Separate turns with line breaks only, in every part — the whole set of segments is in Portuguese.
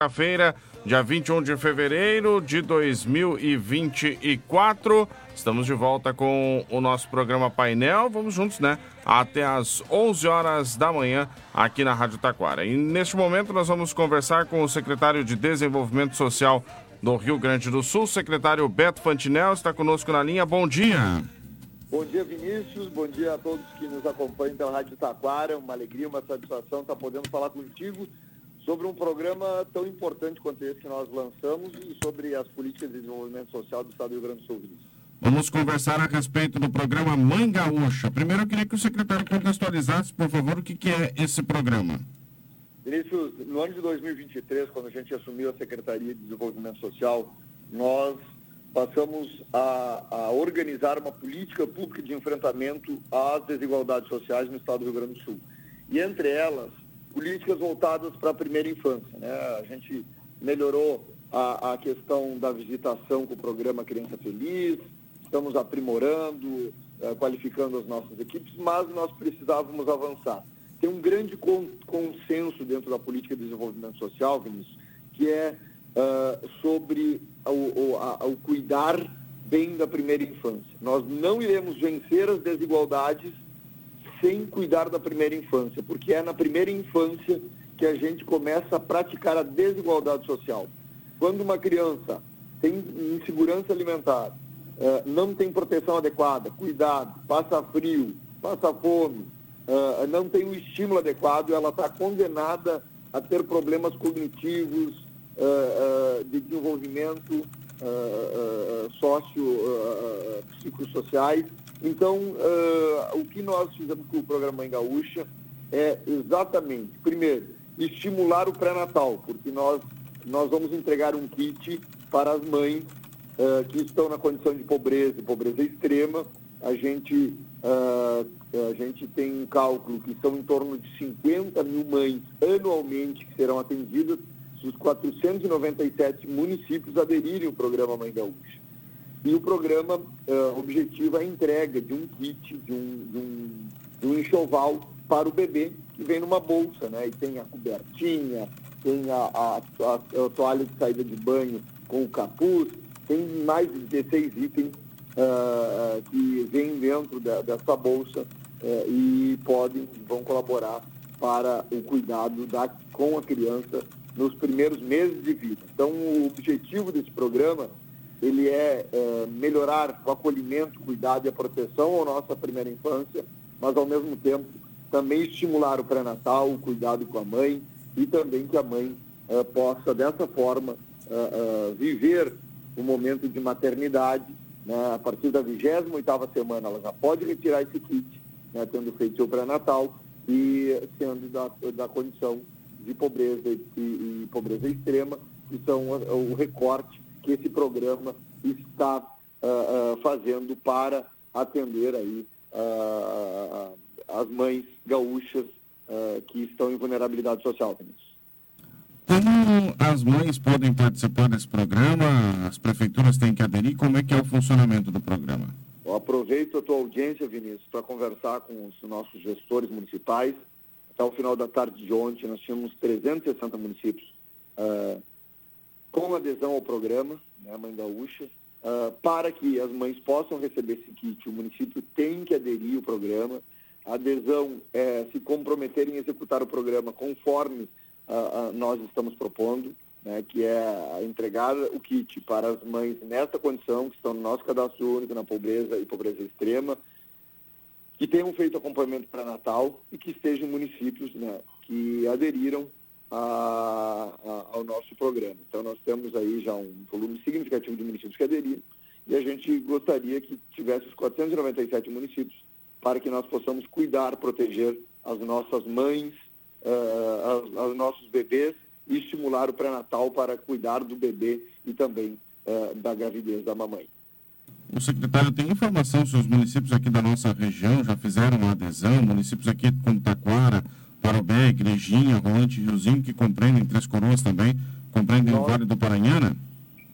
Quinta-feira, dia 21 de fevereiro de 2024. Estamos de volta com o nosso programa Painel. Vamos juntos, né? Até às 11 horas da manhã aqui na Rádio Taquara. E neste momento nós vamos conversar com o secretário de Desenvolvimento Social do Rio Grande do Sul, secretário Beto Fantinel, está conosco na linha. Bom dia.
Bom dia, Vinícius. Bom dia a todos que nos acompanham pela Rádio Taquara. Uma alegria, uma satisfação estar podendo falar contigo sobre um programa tão importante quanto esse que nós lançamos e sobre as políticas de desenvolvimento social do Estado do Rio Grande do Sul.
Vamos conversar a respeito do programa Mãe Gaúcha. Primeiro, eu queria que o secretário contextualizasse, por favor, o que, que é esse programa.
Vinícius, no ano de 2023, quando a gente assumiu a Secretaria de Desenvolvimento Social, nós passamos a, a, organizar uma política pública de enfrentamento às desigualdades sociais no estado do Rio Grande do Sul. E entre elas, políticas voltadas para a primeira infância. Né? A gente melhorou a, a, questão da visitação com o programa Criança Feliz, estamos aprimorando, uh, qualificando as nossas equipes, mas nós precisávamos avançar. Tem um grande con consenso dentro da política de desenvolvimento social, Vinícius, que é uh, sobre o, o, a, o cuidar bem da primeira infância. Nós não iremos vencer as desigualdades sem cuidar da primeira infância, porque é na primeira infância que a gente começa a praticar a desigualdade social. Quando uma criança tem insegurança alimentar, eh, não tem proteção adequada, cuidado, passa frio, passa fome, eh, não tem o estímulo adequado, ela está condenada a ter problemas cognitivos, eh, de desenvolvimento sócio-psicossociais então, uh, o que nós fizemos com o programa Mãe Gaúcha é exatamente, primeiro, estimular o pré-natal, porque nós, nós vamos entregar um kit para as mães uh, que estão na condição de pobreza, pobreza extrema. A gente, uh, a gente tem um cálculo que são em torno de 50 mil mães anualmente que serão atendidas se os 497 municípios aderirem ao programa Mãe Gaúcha. E o programa uh, objetiva a entrega de um kit, de um, de um, de um enxoval para o bebê, que vem numa bolsa, né? E tem a cobertinha, tem a, a, a, a toalha de saída de banho com o capuz, tem mais de 16 itens uh, que vêm dentro da, dessa bolsa uh, e podem, vão colaborar para o cuidado da, com a criança nos primeiros meses de vida. Então, o objetivo desse programa ele é, é, melhorar o acolhimento, cuidado e a proteção à nossa primeira infância, mas ao mesmo tempo também estimular o pré-natal, o cuidado com a mãe e também que a mãe é, possa dessa forma é, é viver o momento de maternidade, né, a partir da 28ª semana ela já pode retirar esse kit, né, tendo feito seu pré-natal e sendo da, da condição de pobreza e, e pobreza extrema, que são o recorte que esse programa está uh, uh, fazendo para atender aí uh, as mães gaúchas que estão em vulnerabilidade social.
Como as mães podem participar desse programa? As prefeituras têm que aderir? Como é que é o funcionamento do programa?
Eu aproveito a tua audiência, Vinícius, para conversar com os nossos gestores municipais. Até o final da tarde de ontem, nós tínhamos 360 municípios com adesão ao programa, né, Mãe Gaúcha, uh, para que as mães possam receber esse kit. O município tem que aderir ao programa. A adesão é se comprometer em executar o programa conforme uh, uh, nós estamos propondo, né, que é entregar o kit para as mães nessa condição, que estão no nosso cadastro único, na pobreza e pobreza extrema, que tenham feito acompanhamento para Natal e que estejam municípios né, que aderiram a, a, ao nosso programa. Então, nós temos aí já um volume significativo de municípios que aderiram e a gente gostaria que tivesse os 497 municípios para que nós possamos cuidar, proteger as nossas mães, uh, os nossos bebês e estimular o pré-natal para cuidar do bebê e também uh, da gravidez da mamãe.
O secretário tem informação se os municípios aqui da nossa região já fizeram uma adesão, municípios aqui como Taquara, Parobé, Igrejinha, Rolante Riozinho, que compreendem Três Coroas também, compreendem nós, o Vale do Paranhana?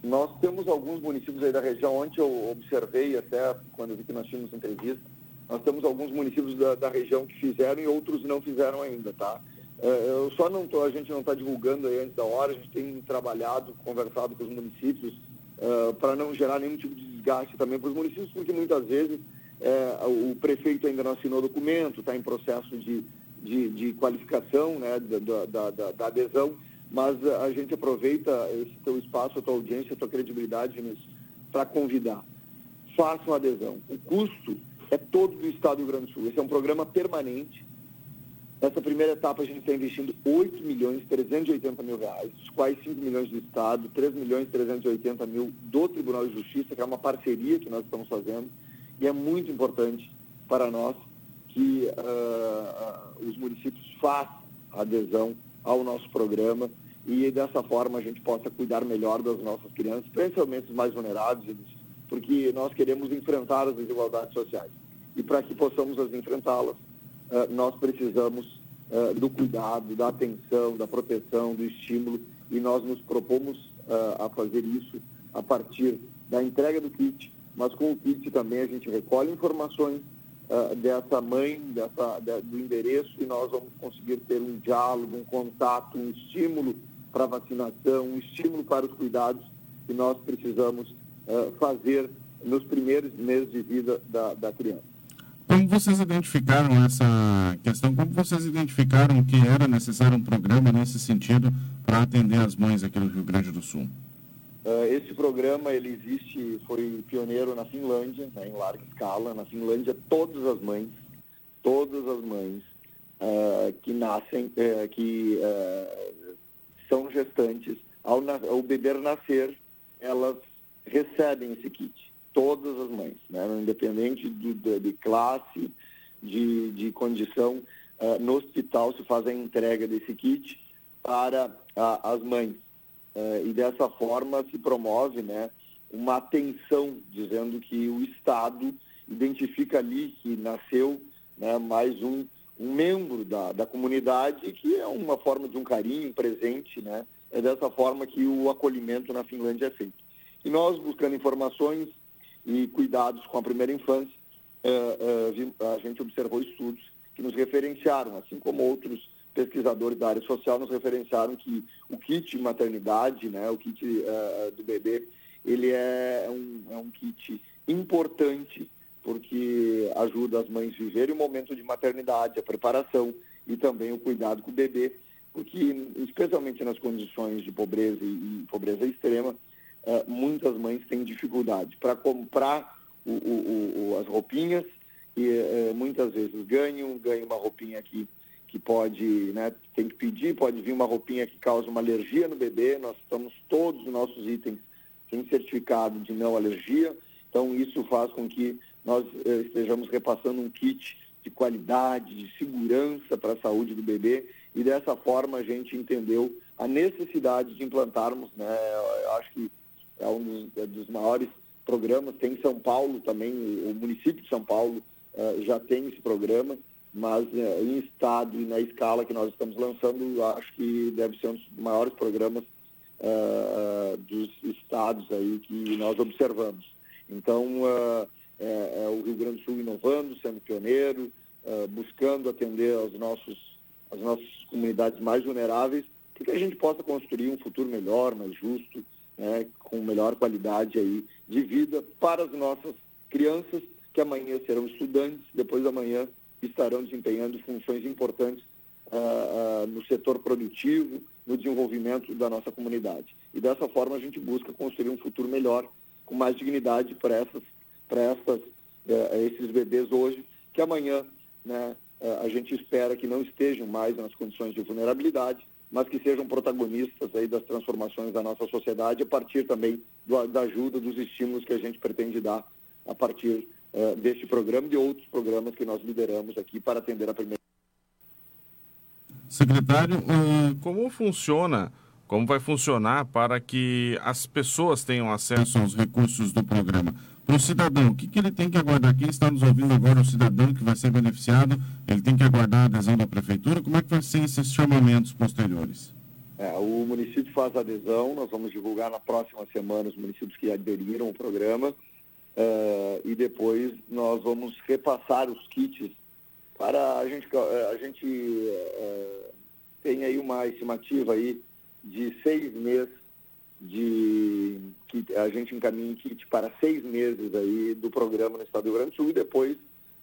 Nós temos alguns municípios aí da região, ontem eu observei até quando vi que nós tínhamos entrevista, nós temos alguns municípios da, da região que fizeram e outros não fizeram ainda, tá? É, eu só não tô, a gente não está divulgando aí antes da hora, a gente tem trabalhado, conversado com os municípios uh, para não gerar nenhum tipo de desgaste também para os municípios, porque muitas vezes uh, o prefeito ainda não assinou documento, está em processo de, de, de qualificação né, da, da, da, da, adesão, mas a gente aproveita esse teu espaço, a tua audiência, a tua credibilidade para convidar. Façam adesão. O custo é todo do Estado do Rio Grande do Sul. Esse é um programa permanente Nessa primeira etapa, a gente está investindo 8 milhões 380 mil reais, dos quais 5 milhões do Estado, 3 milhões 380 mil do Tribunal de Justiça, que é uma parceria que nós estamos fazendo, e é muito importante para nós que uh, os municípios façam adesão ao nosso programa e dessa forma a gente possa cuidar melhor das nossas crianças, principalmente os mais vulneráveis, porque nós queremos enfrentar as desigualdades sociais. E para que possamos as enfrentá-las, uh, nós precisamos uh, do cuidado, da atenção, da proteção, do estímulo, e nós nos propomos a fazer isso a partir da entrega do kit, mas com o kit também a gente recolhe informações dessa mãe, dessa, do endereço, e nós vamos conseguir ter um diálogo, um contato, um estímulo para a vacinação, um estímulo para os cuidados que nós precisamos fazer nos primeiros meses de vida da, da criança.
Como vocês identificaram essa questão? Como vocês identificaram que era necessário um programa nesse sentido para atender as mães aqui no Rio Grande do Sul?
Uh, esse programa ele existe, foi pioneiro na Finlândia, né, em larga escala. Na Finlândia, todas as mães, todas as mães uh, que nascem, uh, que são gestantes, ao, ao beber nascer, elas recebem esse kit todas as mães, né? independente de, de, de classe, de, de condição, no hospital se faz a entrega desse kit para as mães. Uh, e dessa forma se promove né, uma atenção, dizendo que o Estado identifica ali que nasceu né, mais um, um membro da, da comunidade, que é uma forma de um carinho, presente, né? É dessa forma que o acolhimento na Finlândia é feito. E nós, buscando informações, e cuidados com a primeira infância, uh, uh, a gente observou estudos que nos referenciaram, assim como outros pesquisadores da área social nos referenciaram que o kit maternidade, né, o kit uh, do bebê, ele é um, é um kit importante porque ajuda as mães a viverem o momento de maternidade, a preparação e também o cuidado com o bebê, porque especialmente nas condições de pobreza e, pobreza extrema, uh, muitas mães têm dificuldade para comprar o, o, o, as roupinhas e uh, muitas vezes ganham, ganham uma roupinha que, que pode, né, tem que pedir, pode vir uma roupinha que causa uma alergia no bebê, nós estamos todos os nossos itens têm certificado de não alergia, então isso faz com que nós uh, estejamos repassando um kit de qualidade, de segurança para a saúde do bebê e dessa forma a gente entendeu a necessidade de implantarmos, né, eu acho que é um dos, é dos maiores programas. Tem em São Paulo também, o município de São Paulo uh, já tem esse programa, mas uh, em estado e na escala que nós estamos lançando, acho que deve ser um dos maiores programas uh, dos estados aí que nós observamos. Então, é, é, o Rio Grande do Sul inovando, sendo pioneiro, buscando atender aos nossos, as nossas comunidades mais vulneráveis, para que a gente possa construir um futuro melhor, mais justo, né, com melhor qualidade aí de vida para as nossas crianças, que amanhã serão estudantes, depois da manhã estarão desempenhando funções importantes uh, uh, no setor produtivo, no desenvolvimento da nossa comunidade. E dessa forma a gente busca construir um futuro melhor, com mais dignidade para essas, para essas, uh, esses bebês hoje, que amanhã né, a gente espera que não estejam mais nas condições de vulnerabilidade, mas que sejam protagonistas aí das transformações da nossa sociedade a partir também do, da ajuda, dos estímulos que a gente pretende dar a partir uh, deste programa e de outros programas que nós lideramos aqui para atender a primeira.
Secretário, uh, como funciona, como vai funcionar para que as pessoas tenham acesso aos recursos do programa? para o cidadão, o que, que ele tem que aguardar? Quem está nos ouvindo agora, o cidadão que vai ser beneficiado, ele tem que aguardar a adesão da prefeitura? Como é que vai ser esses chamamentos posteriores?
É, o município faz adesão, nós vamos divulgar na próxima semana os municípios que aderiram ao programa uh, e depois nós vamos repassar os kits para a gente, a gente uh, tem aí uma estimativa aí de seis meses de que a gente encaminhe kit para seis meses aí do programa no estado do Rio Grande do Sul e depois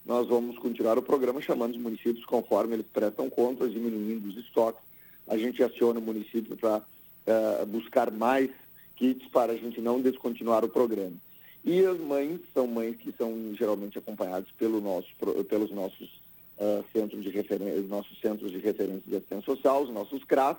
nós vamos continuar o programa chamando os municípios conforme eles prestam contas, diminuindo os estoques. A gente aciona o município para uh, eh, buscar mais kits para a gente não descontinuar o programa. E as mães são mães que são geralmente acompanhadas pelo nosso, pelos nossos uh, centros de referência, nossos centros de referência de assistência social, os nossos CRAS,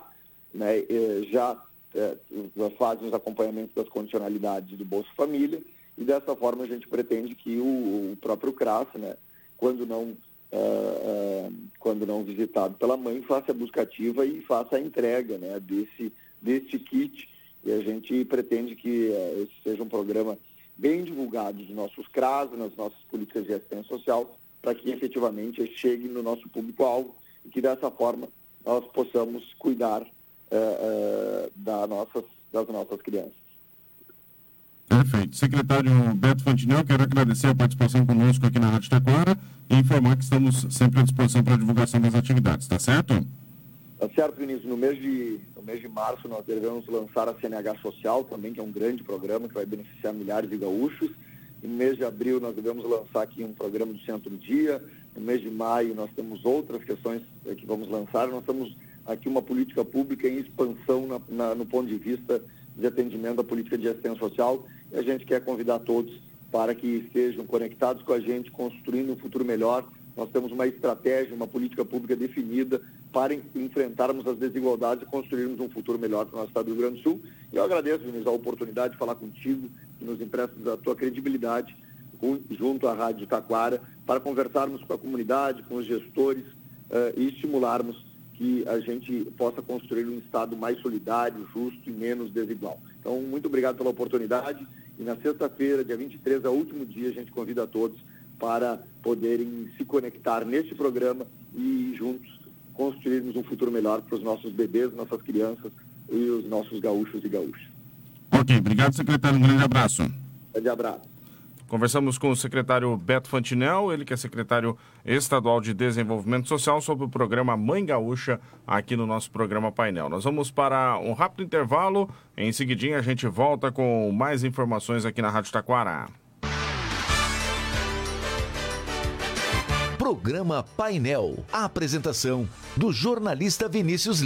né, já uh, fazem os acompanhamentos das condicionalidades do Bolsa Família e dessa forma a gente pretende que o, o próprio CRAS, né, quando não uh, quando não visitado pela mãe, faça a busca ativa e faça a entrega né, desse, desse kit. E a gente pretende que esse seja um programa bem divulgados nos nossos CRAS, nas nossas políticas de assistência social, para que efetivamente chegue no nosso público-alvo e que dessa forma nós possamos cuidar uh, uh, da nossas, das nossas crianças.
Perfeito. Secretário Beto Fantinel, quero agradecer a participação conosco aqui na Rádio Taquara e informar que estamos sempre à disposição para a divulgação das atividades, tá certo?
Tá certo, Vinícius. No mês, de, no mês de março nós devemos lançar a CNH Social também, que é um grande programa que vai beneficiar milhares de gaúchos. No mês de abril nós devemos lançar aqui um programa do Centro Dia. No mês de maio nós temos outras questões eh, que vamos lançar. Nós temos aqui uma política pública em expansão na, na, no ponto de vista de atendimento à política de assistência social. E a gente quer convidar todos para que estejam conectados com a gente, construindo um futuro melhor. Nós temos uma estratégia, uma política pública definida para enfrentarmos as desigualdades e construirmos um futuro melhor para o nosso Estado do Rio Grande do Sul. E eu agradeço, Vinícius, a oportunidade de falar contigo, que nos empresta a tua credibilidade junto à Rádio Taquara, para conversarmos com a comunidade, com os gestores uh, e estimularmos que a gente possa construir um Estado mais solidário, justo e menos desigual. Então, muito obrigado pela oportunidade. E na sexta-feira, dia 23, é o último dia, a gente convida a todos para poderem se conectar neste programa e juntos construirmos um futuro melhor para os nossos bebês, nossas crianças e os nossos gaúchos e gaúchas.
Ok, obrigado, secretário. Um grande abraço.
Grande abraço.
Conversamos com o secretário Beto Fantinel, ele que é secretário estadual de Desenvolvimento Social, sobre o programa Mãe Gaúcha aqui no nosso programa Painel. Nós vamos para um rápido intervalo, em seguidinho a gente volta com mais informações aqui na Rádio Taquara.
Programa Painel. A apresentação do jornalista Vinícius